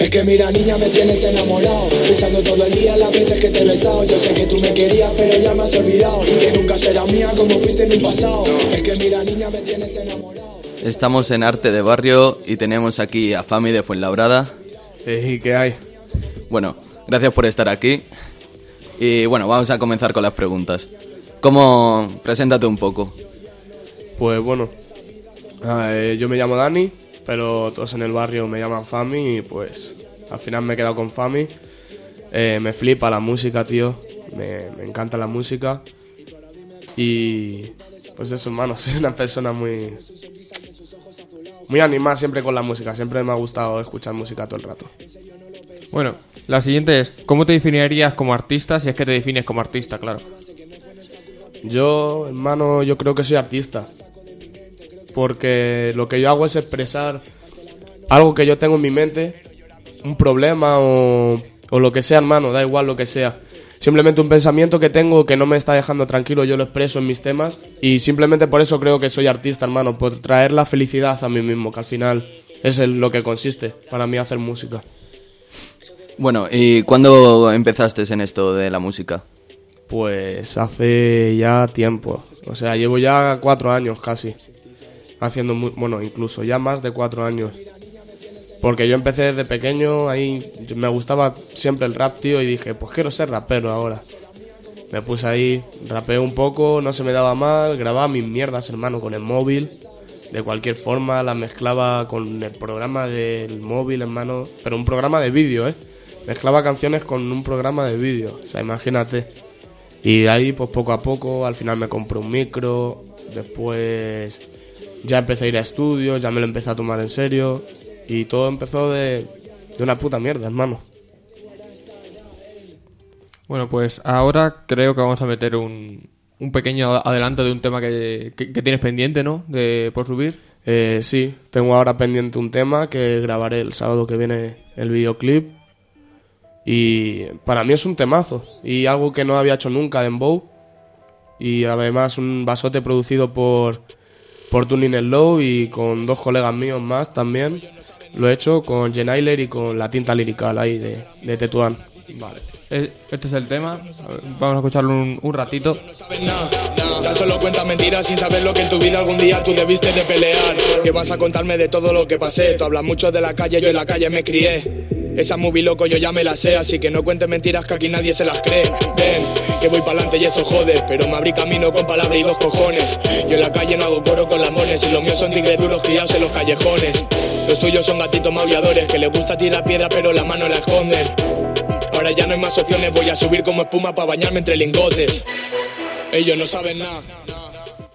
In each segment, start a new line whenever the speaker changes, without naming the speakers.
Es que mira niña me tienes enamorado Pensando todo el día las veces que te he besado Yo sé que tú me querías pero ya me has olvidado Y que nunca será mía como fuiste en el pasado Es que mira niña me tienes enamorado
Estamos en Arte de Barrio y tenemos aquí a Fami de Fuenlabrada.
¿Y qué hay?
Bueno, gracias por estar aquí. Y bueno, vamos a comenzar con las preguntas. ¿Cómo? Preséntate un poco.
Pues bueno, yo me llamo Dani, pero todos en el barrio me llaman Fami y pues al final me he quedado con Fami. Eh, me flipa la música, tío. Me, me encanta la música. Y pues eso, hermano, soy una persona muy... Muy animada siempre con la música. Siempre me ha gustado escuchar música todo el rato.
Bueno, la siguiente es, ¿cómo te definirías como artista si es que te defines como artista, claro?
Yo, hermano, yo creo que soy artista. Porque lo que yo hago es expresar algo que yo tengo en mi mente, un problema o, o lo que sea, hermano, da igual lo que sea. Simplemente un pensamiento que tengo que no me está dejando tranquilo, yo lo expreso en mis temas y simplemente por eso creo que soy artista, hermano, por traer la felicidad a mí mismo, que al final es lo que consiste para mí hacer música.
Bueno, ¿y cuándo empezaste en esto de la música?
Pues hace ya tiempo. O sea, llevo ya cuatro años casi. Haciendo, mu- bueno, incluso ya más de cuatro años. Porque yo empecé desde pequeño, ahí me gustaba siempre el rap, tío, y dije, pues quiero ser rapero ahora. Me puse ahí, rapeé un poco, no se me daba mal, grababa mis mierdas, hermano, con el móvil. De cualquier forma, las mezclaba con el programa del móvil, hermano. Pero un programa de vídeo, ¿eh? Mezclaba canciones con un programa de vídeo, o sea, imagínate. Y de ahí, pues poco a poco, al final me compré un micro, después ya empecé a ir a estudios, ya me lo empecé a tomar en serio. Y todo empezó de, de una puta mierda, hermano.
Bueno, pues ahora creo que vamos a meter un, un pequeño adelanto de un tema que, que- que tienes pendiente, ¿no? De, por subir.
Eh, sí, tengo ahora pendiente un tema que grabaré el sábado que viene el videoclip. Y para mí es un temazo y algo que no había hecho nunca de Dembow. Y además un basote producido por, por Tuning el Low y con dos colegas míos más también. Lo he hecho con Genailer y con la tinta lirical ahí de, de Tetuán.
Vale. Eh, Este es el tema. Vamos a escucharlo un, un ratito.
sabes nada, nada. Tan solo cuentas mentiras sin saber lo que en tu vida algún día tú debiste de pelear. Que vas a contarme de todo lo que pasé. Tú hablas mucho de la calle, yo en la calle me crié. Esa movie loco yo ya me la sé, así que no cuentes mentiras que aquí nadie se las cree. Ven, que voy para adelante y eso jode, pero me abrí camino con palabra y dos cojones. Yo en la calle no hago coro con lamones, y los míos son tigres duros criados en los callejones. Los tuyos son gatitos maulladores que les gusta tirar piedra pero la mano la esconden. Ahora ya no hay más opciones, voy a subir como espuma para bañarme entre lingotes. Ellos no saben nada.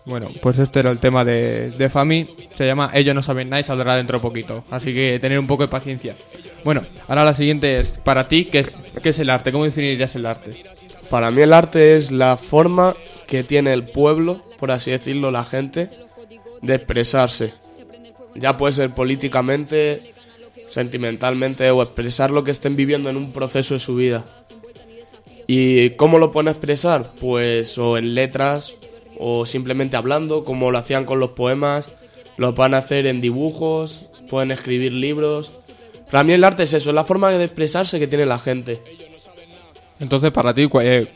Bueno, pues este era el tema de, de Fami. Se llama Ellos no saben nada y saldrá dentro de poquito. Así que tener un poco de paciencia. Bueno, ahora la siguiente es, para ti, ¿qué es, qué es el arte? ¿Cómo definirías el arte?
Para mí el arte es la forma que tiene el pueblo, por así decirlo, la gente, de expresarse. Ya puede ser políticamente, sentimentalmente o expresar lo que estén viviendo en un proceso de su vida. ¿Y cómo lo pueden expresar? Pues o en letras o simplemente hablando, como lo hacían con los poemas, lo van a hacer en dibujos, pueden escribir libros. Para mí el arte es eso, es la forma de expresarse que tiene la gente.
Entonces, para ti, eh,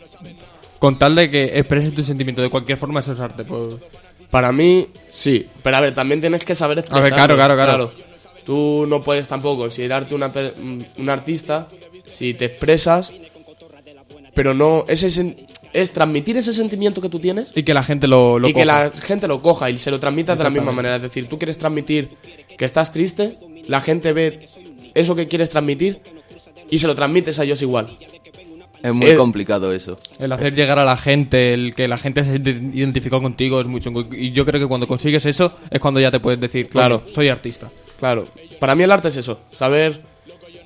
con tal de que expreses tu sentimiento de cualquier forma, eso es arte. Pues,
Para mí, sí. Pero a ver, también tienes que saber expresar.
claro, claro, claro.
Tú no puedes tampoco considerarte una, un artista si te expresas, pero no. Ese es transmitir ese sentimiento que tú tienes
y que la gente lo, lo
y que
coja.
la gente lo coja y se lo transmita de la misma manera. Es decir, tú quieres transmitir que estás triste, la gente ve eso que quieres transmitir y se lo transmites a ellos igual.
Es muy
Eh,
complicado eso.
El hacer llegar a la gente, el que la gente se ident- identificó contigo es muy chungo. Y yo creo que cuando consigues eso es cuando ya te puedes decir, claro,
Claro.
soy artista.
Claro, para mí el arte es eso, saber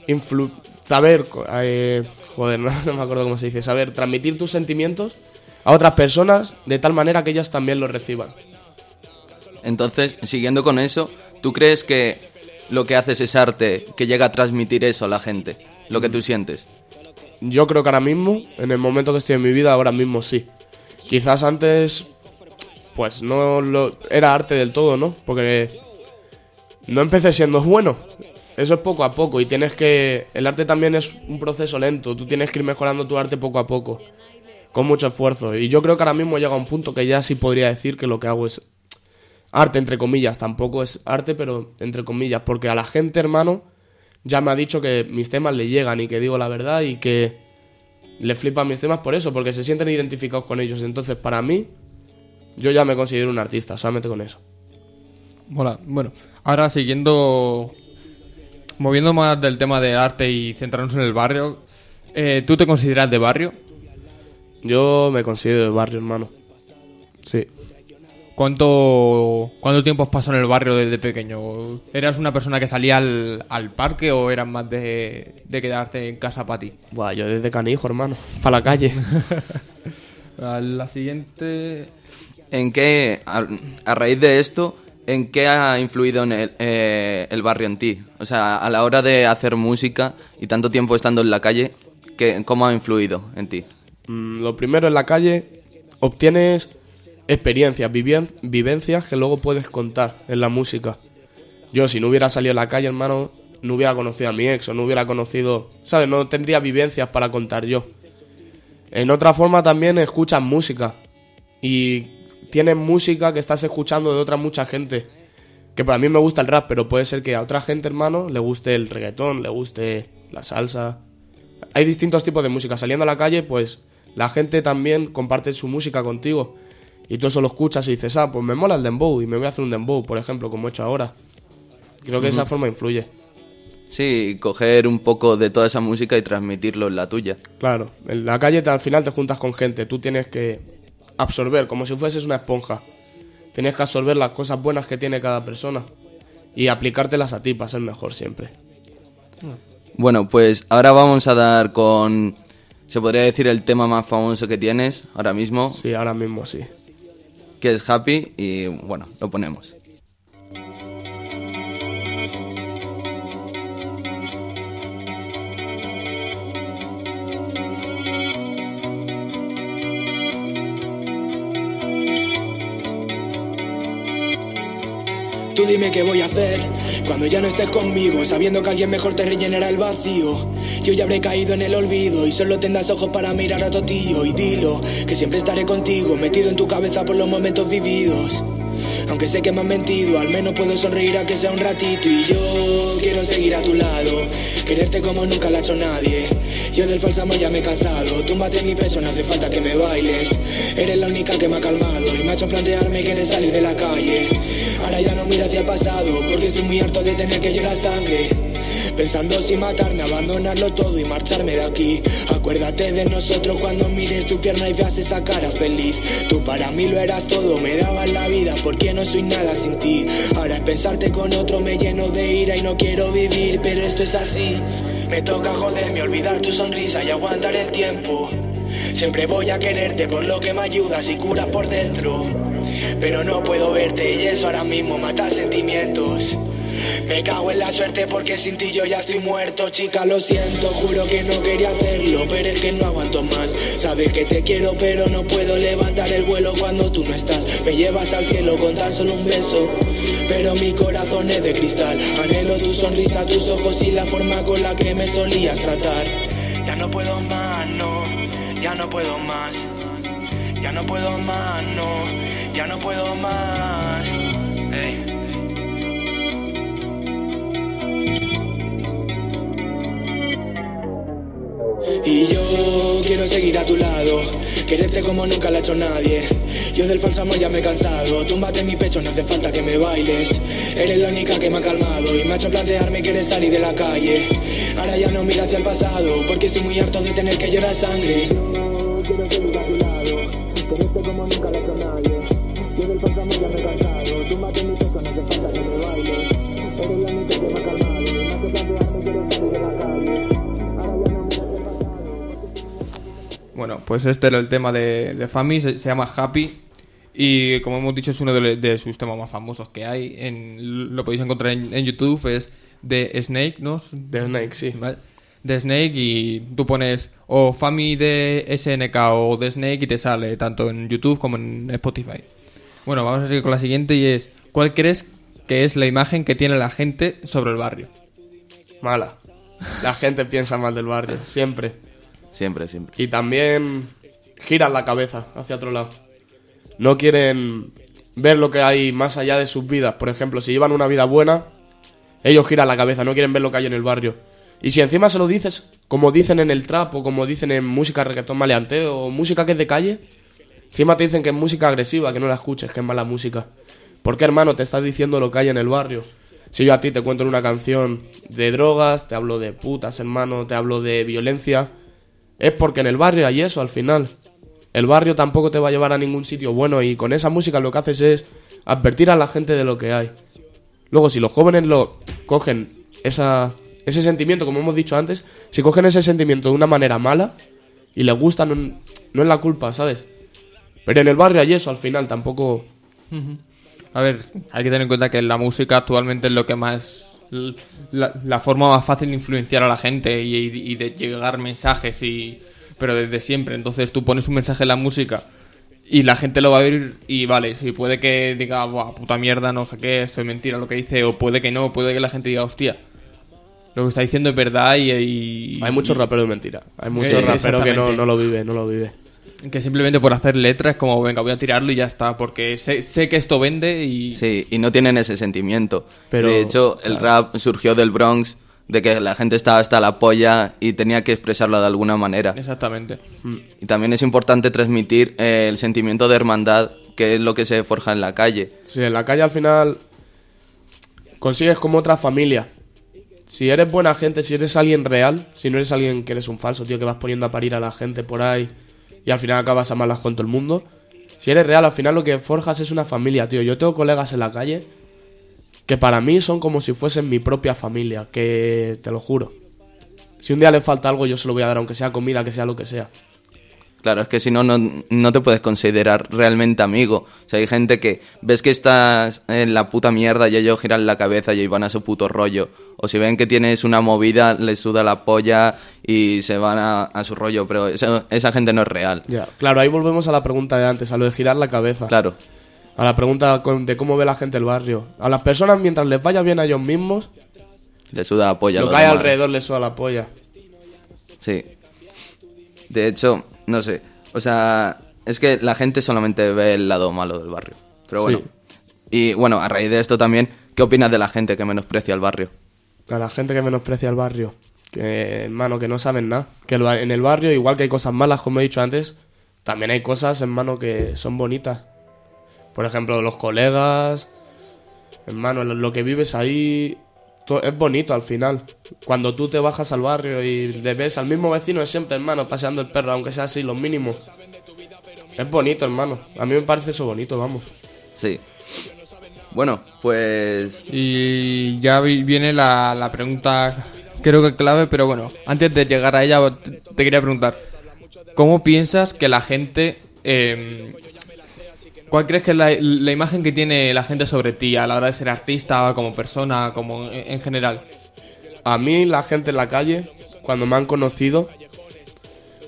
influ saber, eh, joder, no, no me acuerdo cómo se dice, saber transmitir tus sentimientos a otras personas de tal manera que ellas también los reciban.
Entonces, siguiendo con eso, ¿tú crees que lo que haces es arte que llega a transmitir eso a la gente? Lo que tú sientes.
Yo creo que ahora mismo, en el momento que estoy en mi vida, ahora mismo sí. Quizás antes, pues no lo, era arte del todo, ¿no? Porque no empecé siendo bueno. Eso es poco a poco y tienes que... El arte también es un proceso lento, tú tienes que ir mejorando tu arte poco a poco, con mucho esfuerzo. Y yo creo que ahora mismo llega a un punto que ya sí podría decir que lo que hago es arte, entre comillas, tampoco es arte, pero entre comillas, porque a la gente, hermano, ya me ha dicho que mis temas le llegan y que digo la verdad y que le flipan mis temas por eso, porque se sienten identificados con ellos. Entonces, para mí, yo ya me considero un artista, solamente con eso.
Mola. Bueno, ahora siguiendo. Moviendo más del tema de arte y centrarnos en el barrio. eh, ¿Tú te consideras de barrio?
Yo me considero de barrio, hermano. Sí.
¿Cuánto, ¿Cuánto tiempo has pasado en el barrio desde pequeño? ¿Eras una persona que salía al, al parque o eras más de, de quedarte en casa para ti?
Buah, yo desde canijo, hermano. Para la calle.
A La siguiente.
¿En qué, a, a raíz de esto, en qué ha influido en el, eh, el barrio en ti? O sea, a la hora de hacer música y tanto tiempo estando en la calle, ¿qué, ¿cómo ha influido en ti?
Mm, Lo primero en la calle, obtienes experiencias, vivencias que luego puedes contar en la música. Yo, si no hubiera salido a la calle, hermano, no hubiera conocido a mi ex o no hubiera conocido, ¿sabes? No tendría vivencias para contar yo. En otra forma también escuchas música y tienes música que estás escuchando de otra mucha gente. Que para mí me gusta el rap, pero puede ser que a otra gente, hermano, le guste el reggaetón, le guste la salsa. Hay distintos tipos de música. Saliendo a la calle, pues la gente también comparte su música contigo. Y tú eso lo escuchas y dices, ah, pues me mola el dembow y me voy a hacer un dembow, por ejemplo, como he hecho ahora. Creo que esa forma influye.
Sí, coger un poco de toda esa música y transmitirlo en la tuya.
Claro, en la calle te- al final te juntas con gente, tú tienes que absorber, como si fueses una esponja. Tienes que absorber las cosas buenas que tiene cada persona y aplicártelas a ti para ser mejor siempre.
Bueno, pues ahora vamos a dar con, se podría decir, el tema más famoso que tienes ahora mismo,
Sí, ahora mismo sí.
que es Happy, y bueno, lo ponemos.
Tú dime qué voy a hacer cuando ya no estés conmigo, sabiendo que alguien mejor te rellenará el vacío. Yo ya habré caído en el olvido y solo tendrás ojos para mirar a tu tío. Y dilo que siempre estaré contigo, metido en tu cabeza por los momentos vividos. Aunque sé que me han mentido, al menos puedo sonreír a que sea un ratito. Y yo quiero seguir a tu lado, quererte como nunca lo ha hecho nadie. Yo del falso ya me he cansado, túmbate mi peso, no hace falta que me bailes. Eres la única que me ha calmado y me ha hecho plantearme querer salir de la calle. Ahora ya no miro hacia el pasado, porque estoy muy harto de tener que llorar sangre. Pensando si matarme, abandonarlo todo y marcharme de aquí. Acuérdate de nosotros cuando mires tu pierna y veas esa cara feliz. Tú para mí lo eras todo, me dabas la vida porque no soy nada sin ti. Ahora es pensarte con otro, me lleno de ira y no quiero vivir, pero esto es así. Me toca joderme, olvidar tu sonrisa y aguantar el tiempo. Siempre voy a quererte por lo que me ayudas y curas por dentro. Pero no puedo verte y eso ahora mismo mata sentimientos. Me cago en la suerte porque sin ti yo ya estoy muerto, chica, lo siento, juro que no quería hacerlo, pero es que no aguanto más. Sabes que te quiero, pero no puedo levantar el vuelo cuando tú no estás. Me llevas al cielo con tan solo un beso, pero mi corazón es de cristal. Anhelo tu sonrisa, tus ojos y la forma con la que me solías tratar. Ya no puedo más, no, ya no puedo más. Ya no puedo más, no, ya no puedo más. Ey. Y yo quiero seguir a tu lado, quererte como nunca lo ha hecho nadie. Yo del falso amor ya me he cansado, túmbate en mi pecho, no hace falta que me bailes. Eres la única que me ha calmado y me ha hecho plantearme querer salir de la calle. Ahora ya no miro hacia el pasado, porque estoy muy harto de tener que llorar sangre. Nadie. Yo del falso amor ya me he cansado, túmbate en mi pecho, no hace falta que me bailes. Eres la que
Bueno, pues este era el tema de, de Fami, se, se llama Happy. Y como hemos dicho, es uno de, de sus temas más famosos que hay. En, lo podéis encontrar en, en YouTube, es de Snake, ¿no?
De Snake, sí.
¿Vale? De Snake y tú pones o Fami de SNK o de Snake y te sale tanto en YouTube como en Spotify. Bueno, vamos a seguir con la siguiente y es, ¿cuál crees que es la imagen que tiene la gente sobre el barrio?
mala. La gente piensa mal del barrio, siempre.
Siempre, siempre.
Y también giran la cabeza hacia otro lado. No quieren ver lo que hay más allá de sus vidas. Por ejemplo, si llevan una vida buena, ellos giran la cabeza, no quieren ver lo que hay en el barrio. Y si encima se lo dices, como dicen en el trap o como dicen en música reggaetón maleanteo o música que es de calle, encima te dicen que es música agresiva, que no la escuches, que es mala música. ¿Por qué, hermano, te estás diciendo lo que hay en el barrio? Si yo a ti te cuento en una canción de drogas, te hablo de putas, hermano, te hablo de violencia, es porque en el barrio hay eso al final. El barrio tampoco te va a llevar a ningún sitio bueno y con esa música lo que haces es advertir a la gente de lo que hay. Luego, si los jóvenes lo cogen esa, ese sentimiento, como hemos dicho antes, si cogen ese sentimiento de una manera mala y les gusta, no, no es la culpa, ¿sabes? Pero en el barrio hay eso al final, tampoco...
A ver, hay que tener en cuenta que la música actualmente es lo que más. La, la forma más fácil de influenciar a la gente y, y de llegar mensajes, y pero desde siempre. Entonces tú pones un mensaje en la música y la gente lo va a ver y vale, si puede que diga, Buah, puta mierda, no sé qué, esto es mentira lo que dice, o puede que no, puede que la gente diga, hostia, lo que está diciendo es verdad y... y-
Hay muchos raperos de mentira. Hay muchos
Sí,
raperos que no, no lo vive, no lo vive.
Que simplemente por hacer letras es como, venga, voy a tirarlo y ya está, porque sé, sé que esto vende y...
Sí, y no tienen ese sentimiento.
Pero-
de hecho, el rap surgió del Bronx, de que la gente estaba hasta la polla y tenía que expresarlo de alguna manera.
Exactamente.
Y también es importante transmitir eh, el sentimiento de hermandad, que es lo que se forja en la calle.
Sí, en la calle al final consigues como otra familia. Si eres buena gente, si eres alguien real, si no eres alguien que eres un falso, tío, que vas poniendo a parir a la gente por ahí y al final acabas a malas con todo el mundo. Si eres real, al final lo que forjas es una familia, tío. Yo tengo colegas en la calle que para mí son como si fuesen mi propia familia, que te lo juro. Si un día le falta algo, yo se lo voy a dar, aunque sea comida, que sea lo que sea.
Claro, es que si no, no, no te puedes considerar realmente amigo. O sea, hay gente que ves que estás en la puta mierda y ellos giran la cabeza y van a su puto rollo. O si ven que tienes una movida, les suda la polla y se van a, a su rollo. Pero eso- esa gente no es real.
Ya, claro, ahí volvemos a la pregunta de antes, a lo de girar la cabeza.
Claro,
A la pregunta de cómo ve la gente el barrio. A las personas, mientras les vaya bien a ellos mismos,
les suda la polla.
lo que hay
demás.
alrededor les suda la polla.
Sí. De hecho, no sé. O sea, es que la gente solamente ve el lado malo del barrio. Pero bueno. Y bueno, a raíz de esto también, ¿qué opinas de la gente que menosprecia el barrio?
A la gente que menosprecia el barrio. Que, hermano, que no saben nada. Que en el barrio, igual que hay cosas malas, como he dicho antes, también hay cosas, hermano, que son bonitas. Por ejemplo, los colegas. Hermano, lo que vives ahí. Es bonito al final. Cuando tú te bajas al barrio y le ves al mismo vecino de siempre, hermano, paseando el perro, aunque sea así, los mínimos. Es bonito, hermano. A mí me parece eso bonito, vamos.
Sí. Bueno, pues
Y ya vi- viene la, la pregunta, creo que clave, pero bueno, antes de llegar a ella, te, te quería preguntar, ¿cómo piensas que la gente... eh, ¿Cuál crees que es la, imagen que tiene la gente sobre ti a la hora de ser artista, como persona, como en, en general?
A mí la gente en la calle, cuando me han conocido,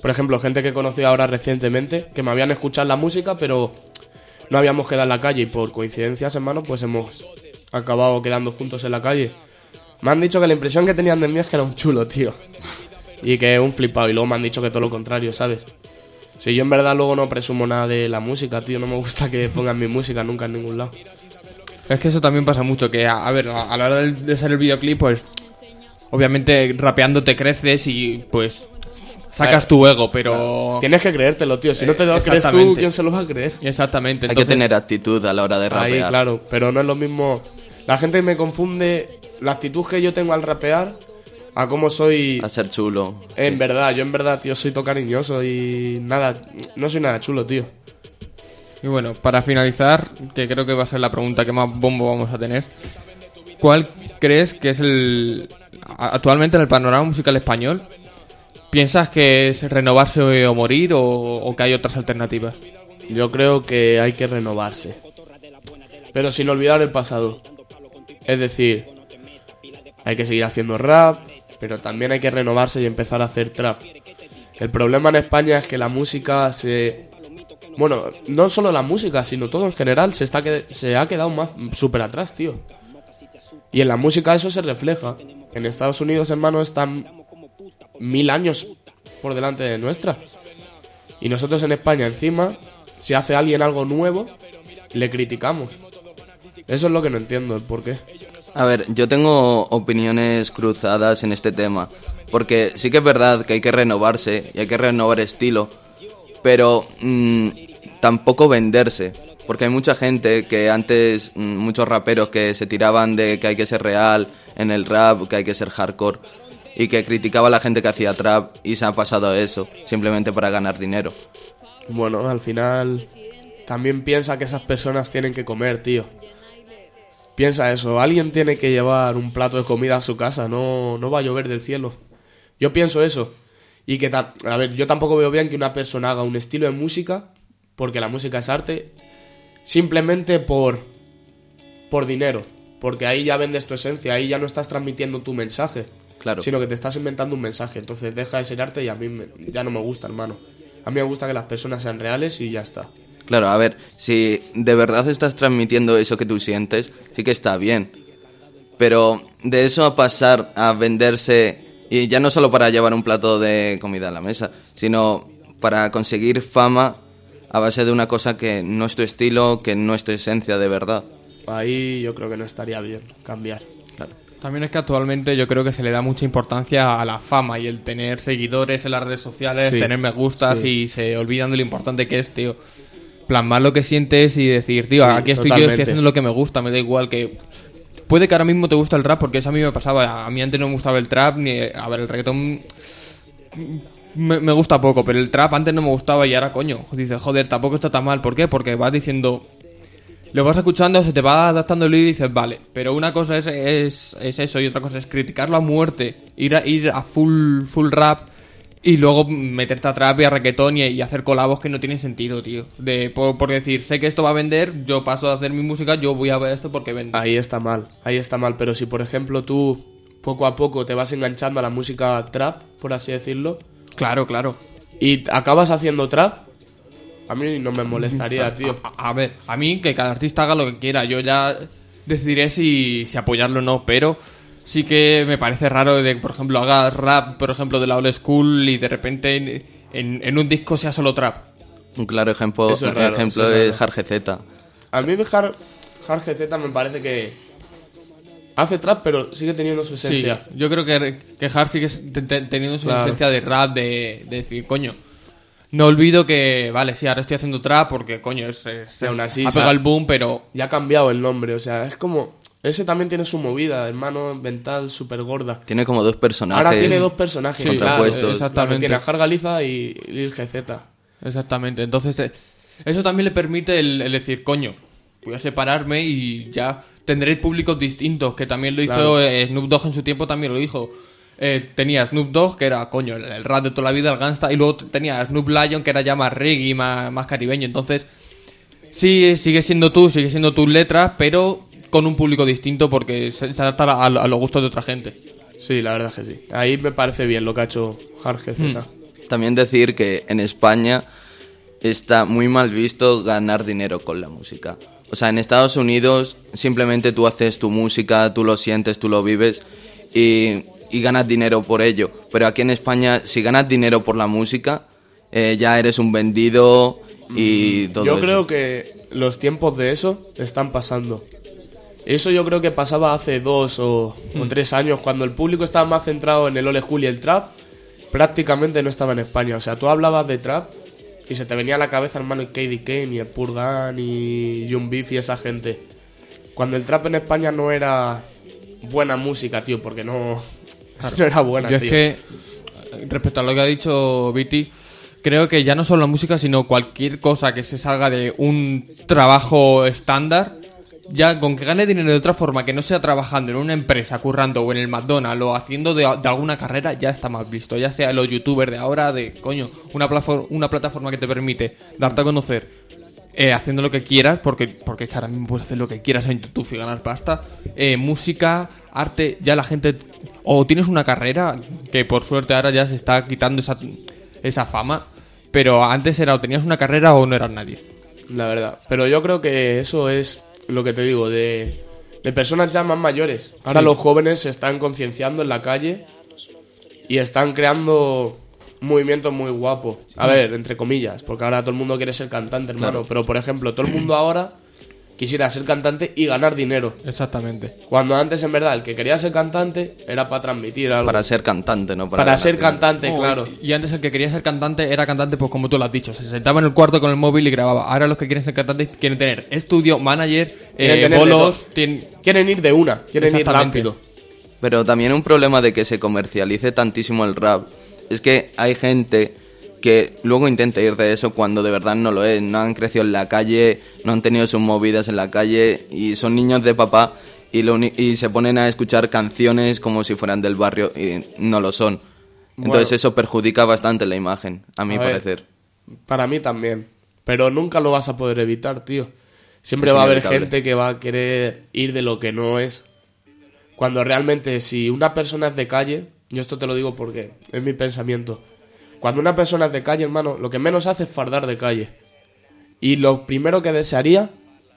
por ejemplo, gente que he conocido ahora recientemente, que me habían escuchado la música, pero no habíamos quedado en la calle y por coincidencias, hermano, pues hemos acabado quedando juntos en la calle. Me han dicho que la impresión que tenían de mí es que era un chulo, tío. Y que un flipado. Y luego me han dicho que todo lo contrario, ¿sabes? Si yo en verdad luego no presumo nada de la música, tío. No me gusta que pongan mi música nunca en ningún lado.
Es que eso también pasa mucho, que a, a ver, a, a la hora de, de hacer el videoclip, pues obviamente rapeando te creces y pues sacas tu ego, pero...
Tienes que creértelo, tío. Si no te lo
Eh,
crees tú. ¿quién se lo va a creer?
Exactamente.
hay que tener actitud a la hora de
Ahí,
rapear.
claro, pero no es lo mismo. La gente me confunde la actitud que yo tengo al rapear a cómo soy.
A ser chulo.
En verdad, yo en verdad, tío, soy todo cariñoso y nada, no soy nada chulo, tío.
Y bueno, para finalizar, que creo que va a ser la pregunta que más bombo vamos a tener. ¿Cuál crees que es el actualmente en el panorama musical español? ¿Piensas que es renovarse o morir o, o que hay otras alternativas?
Yo creo que hay que renovarse. Pero sin olvidar el pasado. Es decir, hay que seguir haciendo rap, pero también hay que renovarse y empezar a hacer trap. El problema en España es que la música se... Bueno, no solo la música, sino todo en general se, está que... se ha quedado más súper atrás, tío. Y en la música eso se refleja. en Estados Unidos, hermano, están mil años por delante de nuestra. Y nosotros en España, encima, si hace alguien algo nuevo, le criticamos. Eso es lo que no entiendo, el por qué.
A ver, yo tengo opiniones cruzadas en este tema, porque sí que es verdad que hay que renovarse y hay que renovar estilo, pero mm, tampoco venderse, porque hay mucha gente que antes, mm, muchos raperos que se tiraban de que hay que ser real en el rap, que hay que ser hardcore, y que criticaba a la gente que hacía trap y se ha pasado a eso, simplemente para ganar dinero.
Bueno, al final también piensa que esas personas tienen que comer, tío. Piensa eso, alguien tiene que llevar un plato de comida a su casa, no, no va a llover del cielo. Yo pienso eso. Y que, a ver, yo tampoco veo bien que una persona haga un estilo de música, porque la música es arte, simplemente por, por dinero. Porque ahí ya vendes tu esencia, ahí ya no estás transmitiendo tu mensaje.
Claro.
Sino que te estás inventando un mensaje. Entonces deja de ser arte y a mí me- ya no me gusta, hermano. A mí me gusta que las personas sean reales y ya está.
Claro, a ver, si de verdad estás transmitiendo eso que tú sientes, sí que está bien. Pero de eso a pasar a venderse, y ya no solo para llevar un plato de comida a la mesa, sino para conseguir fama a base de una cosa que no es tu estilo, que no es tu esencia de verdad.
Ahí yo creo que no estaría bien cambiar.
También es que actualmente yo creo que se le da mucha importancia a la fama y el tener seguidores en las redes sociales,
Sí,
tener me gustas
sí.
y se olvidan de lo importante que es, tío. Plasmar lo que sientes y decir, tío,
Sí,
aquí estoy yo,
totalmente.
estoy haciendo lo que me gusta, me da igual que... Puede que ahora mismo te gusta el rap, porque eso a mí me pasaba. A mí antes no me gustaba el trap, ni... A ver, el reggaetón me, me gusta poco, pero el trap antes no me gustaba y ahora, coño, dices, joder, tampoco está tan mal. ¿Por qué? Porque vas diciendo, lo vas escuchando, se te va adaptando el oído y dices, vale. Pero una cosa es, es, es eso y otra cosa es criticarlo a muerte, ir a, ir a full, full rap y luego meterte a trap y a reggaetón y, y hacer colabos que no tienen sentido, tío. De, por, por decir, sé que esto va a vender, yo paso a hacer mi música, yo voy a ver esto porque vende.
Ahí está mal, ahí está mal. Pero si por ejemplo tú poco a poco te vas enganchando a la música trap, por así decirlo,
Claro, claro.
y acabas haciendo trap, a mí no me molestaría, tío.
A, a ver, a mí que cada artista haga lo que quiera, yo ya decidiré si, si apoyarlo o no, pero sí que me parece raro de, por ejemplo, haga rap, por ejemplo, de la old school y de repente en, en- en un disco sea solo trap.
Un claro ejemplo,
es raro,
ejemplo
es
es
raro.
Jarge Z.
A mí Hard, Hard GZ me parece que hace trap, pero sigue teniendo su
Sí,
esencia.
yo creo que, que Hard sigue te- te- teniendo su
Claro.
esencia de rap, de, de decir, coño. No olvido que, vale, sí, ahora estoy haciendo trap porque, coño, es, es-
aún así,
ha pegado el boom, pero
Ya ha cambiado el nombre, o sea, es como... Ese también tiene su movida, hermano mental súper gorda.
Tiene como dos personajes.
Ahora tiene dos personajes,
Sí,
claro,
contrapuestos.
exactamente.
Tiene a Jargaliza y Lil GZ.
Exactamente, entonces eh, eso también le permite el, el decir, coño, voy a separarme y ya tendré públicos distintos, que también lo hizo
Claro.
eh, Snoop Dogg en su tiempo, también lo dijo. Eh, tenía Snoop Dogg, que era, coño, el, el rap de toda la vida, el gangsta, y luego tenía Snoop Lion, que era ya más reggae, más, más caribeño, entonces sí, sigue siendo tú, sigue siendo tus letras, pero con un público distinto porque se, se adapta a, a los gustos de otra gente.
Sí, la verdad es que sí. Ahí me parece bien lo que ha hecho Hard GZ.
También decir que en España está muy mal visto ganar dinero con la música. O sea, en Estados Unidos simplemente tú haces tu música, tú lo sientes, tú lo vives y, y ganas dinero por ello. Pero aquí en España, si ganas dinero por la música, eh, ya eres un vendido y todo
Yo
eso.
creo que los tiempos de eso están pasando. Eso yo creo que pasaba hace dos o, o tres años, cuando el público estaba más centrado en el old school y el trap, prácticamente no estaba en España. O sea, tú hablabas de trap y se te venía a la cabeza hermano el KD Kane y el Purgan y Young Beef y esa gente. Cuando el trap en España no era buena música, tío, porque no, no era buena,
Yo es
tío.
que, eh, respecto a lo que ha dicho Viti, creo que ya no solo la música, sino cualquier cosa que se salga de un trabajo estándar, ya con que gane dinero de otra forma, que no sea trabajando en una empresa, currando o en el McDonald's o haciendo de, alguna carrera, ya está más visto. Ya sea los youtubers de ahora, de coño, una, plafo- una plataforma que te permite darte a conocer eh, haciendo lo que quieras, porque, porque es que ahora mismo puedes hacer lo que quieras en YouTube y ganar pasta. Eh, música, arte, ya la gente. O tienes una carrera, que por suerte ahora ya se está quitando esa, esa fama. Pero antes era o tenías una carrera o no eras nadie.
La verdad. Pero yo creo que eso es lo que te digo, de de personas ya más mayores. Ahora los jóvenes se están concienciando en la calle y están creando un movimiento muy guapo. A ver, entre comillas, porque ahora todo el mundo quiere ser cantante, hermano. Pero, por ejemplo, todo el mundo ahora quisiera ser cantante y ganar dinero.
Exactamente.
Cuando antes, en verdad, el que quería ser cantante era para transmitir algo.
Para ser cantante, ¿no?
Para,
ganar
ser
dinero.
cantante,
Oh,
claro.
Y antes el que quería ser cantante era cantante, pues como tú lo has dicho. Se sentaba en el cuarto con el móvil y grababa. Ahora los que quieren ser cantantes quieren tener estudio, manager,
Quieren
eh, bolos. tienen-
Quieren ir de una, quieren ir rápido.
Pero también un problema de que se comercialice tantísimo el rap es que hay gente que luego intenta ir de eso cuando de verdad no lo es. No han crecido en la calle, no han tenido sus movidas en la calle y son niños de papá y, lo y se ponen a escuchar canciones como si fueran del barrio y no lo son. Entonces
Bueno.
eso perjudica bastante la imagen, a mi
A ver.
parecer.
Para mí también. Pero nunca lo vas a poder evitar, tío. Siempre
Es
va a haber gente que va a querer ir de lo que no es. Cuando realmente, si una persona es de calle, yo esto te lo digo porque es mi pensamiento. Cuando una persona es de calle, hermano, lo que menos hace es fardar de calle. Y lo primero que desearía,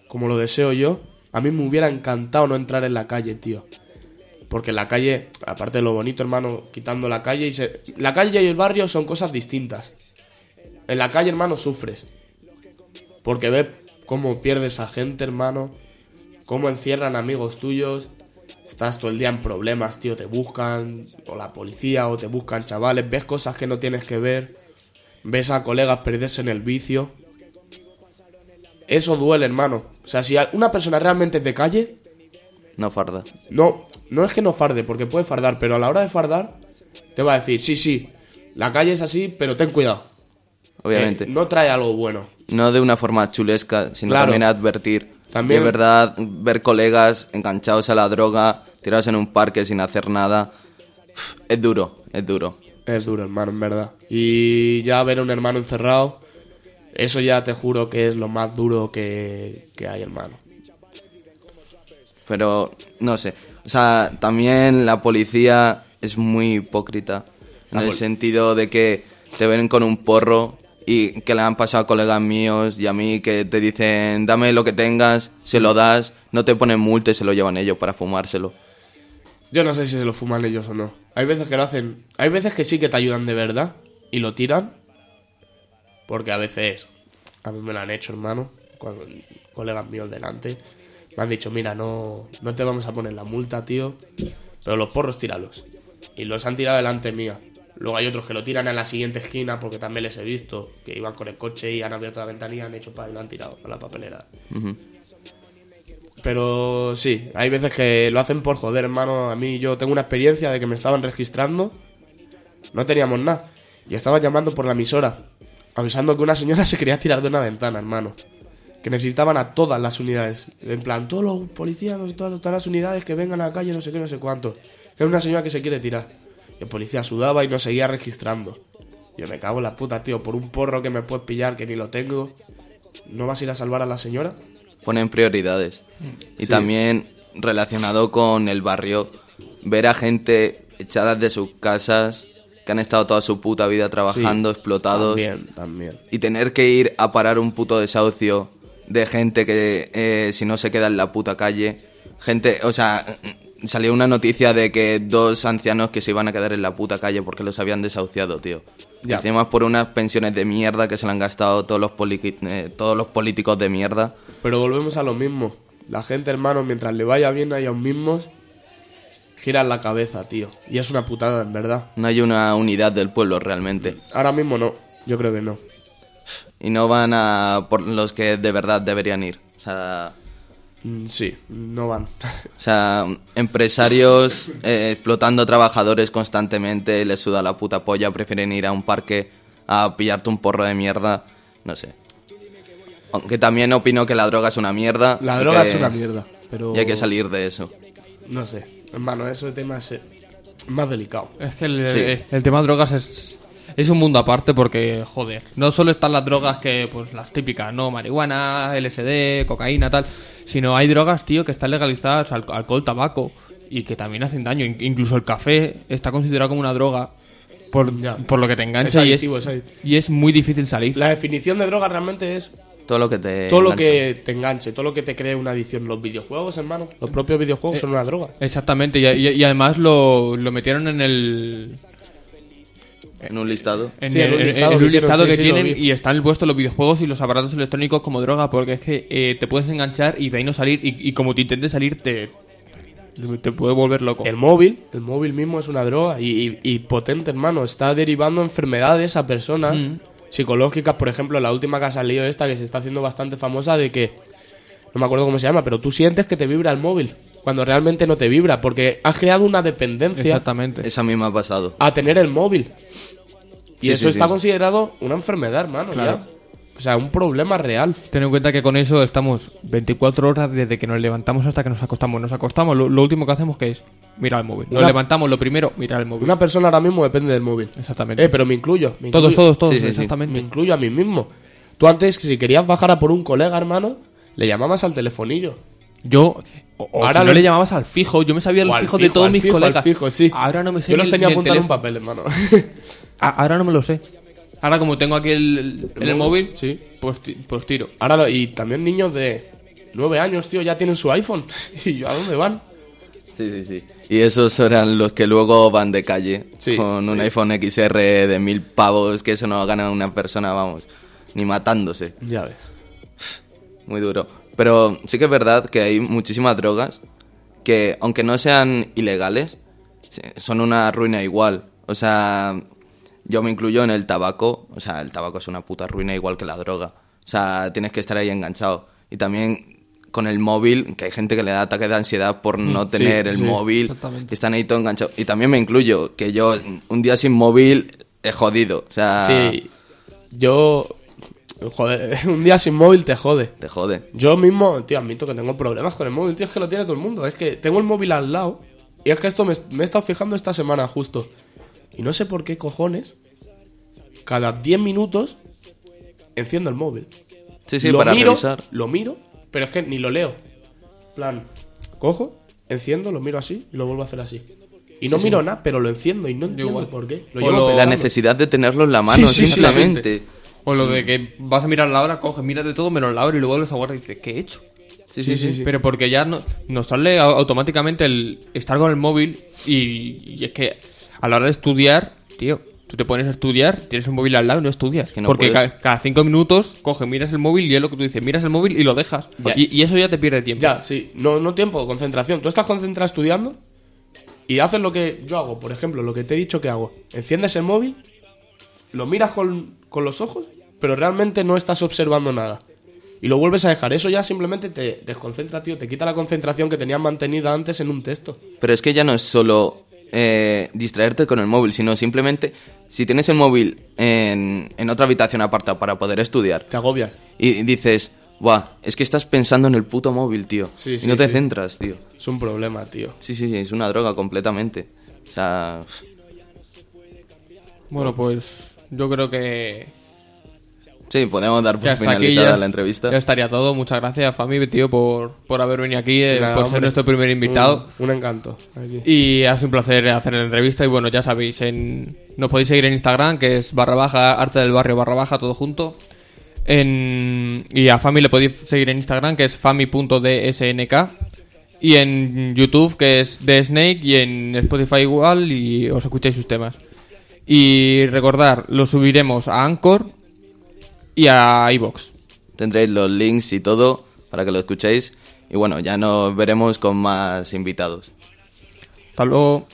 como lo deseo yo, a mí me hubiera encantado no entrar en la calle, tío. Porque la calle, aparte de lo bonito, hermano, quitando la calle y se... La calle y el barrio son cosas distintas. En la calle, hermano, sufres. Porque ves cómo pierdes a gente, hermano. Cómo encierran amigos tuyos. Estás todo el día en problemas, tío. Te buscan, o la policía, o te buscan chavales. Ves cosas que no tienes que ver. Ves a colegas perderse en el vicio. Eso duele, hermano. O sea, si una persona realmente es de calle,
No farda.
no, no es que no farde, porque puede fardar, pero a la hora de fardar, te va a decir, sí, sí, la calle es así, pero ten cuidado.
Obviamente.
que no trae algo bueno.
No de una forma chulesca, sino
Claro.
también advertir.
También-
Y es verdad, ver colegas enganchados a la droga, tirados en un parque sin hacer nada. Es duro, es duro.
Es duro, hermano, en verdad. Y ya ver a un hermano encerrado, eso ya te juro que es lo más duro que, que hay, hermano.
Pero, no sé. O sea, también la policía es muy hipócrita. En el sentido de que te ven con un porro y que le han pasado a colegas míos y a mí que te dicen, dame lo que tengas, se lo das, no te ponen multa y se lo llevan ellos para fumárselo.
Yo no sé si se lo fuman ellos o no. Hay veces que lo hacen. Hay veces que sí que te ayudan de verdad y lo tiran. Porque a veces. A mí me lo han hecho, hermano. Cuando colegas míos delante. Me han dicho, mira, no, no te vamos a poner la multa, tío. Pero los porros tíralos. Y los han tirado delante mía. Luego hay otros que lo tiran en la siguiente esquina porque también les he visto. Que iban con el coche y han abierto la ventanilla, han hecho pa y lo han tirado a la papelera. Pero sí, hay veces que lo hacen por joder, hermano. A mí yo tengo una experiencia de que me estaban registrando, no teníamos nada, y estaban llamando por la emisora, avisando que una señora se quería tirar de una ventana, hermano. Que necesitaban a todas las unidades. En plan, todos los policías, todas, todas las unidades que vengan a la calle, no sé qué, no sé cuánto. Que es una señora que se quiere tirar. Y el policía sudaba y nos seguía registrando. Yo me cago en la puta, tío, por un porro que me puedes pillar que ni lo tengo. ¿No vas a ir a salvar a la señora?
ponen prioridades. Y también relacionado con el barrio, ver a gente echada de sus casas, que han estado toda su puta vida trabajando, explotados,
También, también.
y tener que ir a parar un puto desahucio de gente que eh, si no se queda en la puta calle, gente, o sea, salió una noticia de que dos ancianos que se iban a quedar en la puta calle porque los habían desahuciado, tío.
Ya.
Encima por unas pensiones de mierda que se le han gastado todos los, eh, todos los políticos de mierda.
Pero volvemos a lo mismo. La gente, hermano, mientras le vaya bien a ellos mismos, giran la cabeza, tío. Y es una putada, en verdad.
No hay una unidad del pueblo realmente.
Ahora mismo no. Yo creo que no.
Y no van a por los que de verdad deberían ir. O sea,
Sí, no van.
o sea empresarios eh, explotando trabajadores constantemente, les suda la puta polla, prefieren ir a un parque a pillarte un porro de mierda. No sé. Aunque también opino que la droga es una mierda.
La droga
que-
es una mierda. Pero.
Y hay que salir de eso.
No sé. Hermano, ese tema es eh, más delicado.
Es que el,
Sí.
el tema de drogas es, es un mundo aparte porque, joder, no solo están las drogas que, pues las típicas, ¿no? Marihuana, LSD, cocaína, tal, sino hay drogas, tío, que están legalizadas, al- alcohol, tabaco, y que también hacen daño. In- Incluso el café está considerado como una droga por,
Ya.
por lo que te engancha
Es
y,
adictivo,
es, y es muy difícil salir.
La definición de droga realmente es
Todo lo que te.
todo lo que te enganche, todo lo que te cree una adicción. Los videojuegos, hermano, los propios videojuegos
Eh,
son una droga.
Exactamente, y, y- y además lo, lo metieron en el,
En un listado.
en
Sí, en
el,
un listado
en
que
un
hicieron,
listado
sí,
que
sí, lo
tienen y están puestos los videojuegos y los aparatos electrónicos como droga porque es que eh, te puedes enganchar y de ahí no salir y, y como te intentes salir te, te puede volver loco.
El móvil, el móvil mismo es una droga y, y- y potente, hermano. Está derivando enfermedades a personas
Mm.
psicológicas. Por ejemplo, la última que ha salido esta que se está haciendo bastante famosa de que, no me acuerdo cómo se llama, pero tú sientes que te vibra el móvil cuando realmente no te vibra porque has creado una dependencia
Exactamente.
Eso a mí me ha pasado.
a tener el móvil. Y
Sí,
eso
sí,
está
sí.
considerado una enfermedad, hermano.
Claro.
ya. O sea, un problema real.
Ten en cuenta que con eso estamos 24 horas desde que nos levantamos hasta que nos acostamos. Nos acostamos, lo, lo último que hacemos que es mirar el móvil. Nos
Una-
levantamos, lo primero, mirar el móvil.
Una persona ahora mismo depende del móvil.
Exactamente.
Eh, pero me incluyo. me
todos,
incluyo.
todos, todos,
sí.
exactamente.
Me incluyo a mí mismo. Tú antes, si querías bajar a por un colega, hermano, le llamabas al telefonillo.
Yo, o, o
Ahora
si no
lo-
le llamabas al fijo, yo me sabía el fijo, de todos
al
mis
fijo, al
colegas.
fijo, sí.
Ahora no me sé
Yo los tenía apuntados en un papel, hermano.
A- Ahora no me lo sé. Ahora como tengo aquí el, el- en el móvil,
Sí.
pues, ti- pues tiro.
Ahora, lo- y también niños de 9 años, tío, ya tienen su iPhone. ¿Y yo a dónde van?
Sí, sí, sí. Y esos eran los que luego van de calle
Sí,
con un iPhone XR de mil pavos, que eso no gana una persona, vamos, ni matándose.
Ya ves.
Muy duro. Pero sí que es verdad que hay muchísimas drogas que, aunque no sean ilegales, son una ruina igual. O sea, yo me incluyo en el tabaco. O sea, el tabaco es una puta ruina igual que la droga. O sea, tienes que estar ahí enganchado. Y también con el móvil, que hay gente que le da ataque de ansiedad por no
sí,
tener el
sí,
móvil.
exactamente.
Y están ahí todo enganchados. Y también me incluyo, que yo un día sin móvil he jodido. O sea,
Sí. Yo. Joder, un día sin móvil te jode.
te jode.
Yo mismo, tío, admito que tengo problemas con el móvil, tío, es que lo tiene todo el mundo. Es que tengo el móvil al lado. Y es que esto me, me he estado fijando esta semana justo. Y no sé por qué cojones. Cada 10 minutos enciendo el móvil.
Sí, sí,
lo
para
miro,
revisar.
Lo miro, pero es que ni lo leo. plan, cojo, enciendo, lo miro así y lo vuelvo a hacer así. Y no miro nada, pero lo enciendo y no entiendo
igual.
el por qué. Lo llevo
lo-
La necesidad de tenerlo en la mano,
Sí, sí, sí,
simplemente.
O lo de que vas a mirar la hora, coges, miras de todo menos la hora y luego vuelves a guardar y dices, ¿qué he hecho?
Sí, sí, sí.
Pero porque ya no, nos sale au- automáticamente el estar con el móvil y, y es que a la hora de estudiar, tío, tú te pones a estudiar, tienes el móvil al lado y no estudias.
Que no
porque ca- cada cinco minutos coges, miras el móvil y es lo que tú dices, miras el móvil y lo dejas. Y, y eso ya te pierde tiempo.
Ya, sí. No, no tiempo, concentración. Tú estás concentrado estudiando y haces lo que yo hago, por ejemplo, lo que te he dicho que hago. Enciendes el móvil, lo miras con, con los ojos, pero realmente no estás observando nada. Y lo vuelves a dejar. Eso ya simplemente te desconcentra, tío. Te quita la concentración que tenías mantenida antes en un texto.
Pero es que ya no es solo eh, distraerte con el móvil, sino simplemente si tienes el móvil en, en otra habitación aparta para poder estudiar
Te agobias.
y dices, Buah, es que estás pensando en el puto móvil, tío.
Sí,
y
sí,
no te
sí.
centras, tío.
Es un problema, tío.
Sí, sí, sí, es una droga completamente. O sea,
Bueno, pues yo creo que
sí, podemos dar por finalizada
Ya,
la entrevista.
ya estaría todo. Muchas gracias, Fami, tío, por, por haber venido aquí, eh,
Nada,
por ser nuestro primer invitado.
Un, un encanto. Aquí.
Y ha sido un placer hacer la entrevista. Y bueno, ya sabéis, en, nos podéis seguir en Instagram, que es barra baja, arte del barrio barra baja, todo junto. En, y a Fami le podéis seguir en Instagram, que es fami.dsnk. Y en YouTube, que es The Snake. Y en Spotify igual, y os escucháis sus temas. Y recordar, lo subiremos a Anchor y a iBox.
Tendréis los links y todo para que lo escuchéis. Y bueno, ya nos veremos con más invitados.
Hasta luego.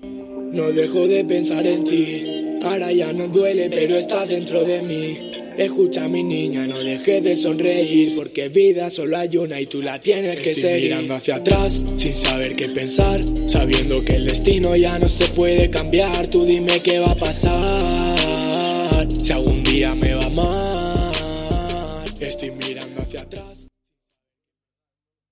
No dejo de pensar en ti. Ahora ya no duele, pero está dentro de mí. Escucha mi niña, no dejes de sonreír, porque vida solo hay una y tú la tienes que seguir. Mirando hacia atrás, sin saber qué pensar, sabiendo que el destino ya no se puede cambiar. Tú dime qué va a pasar. Si algún día me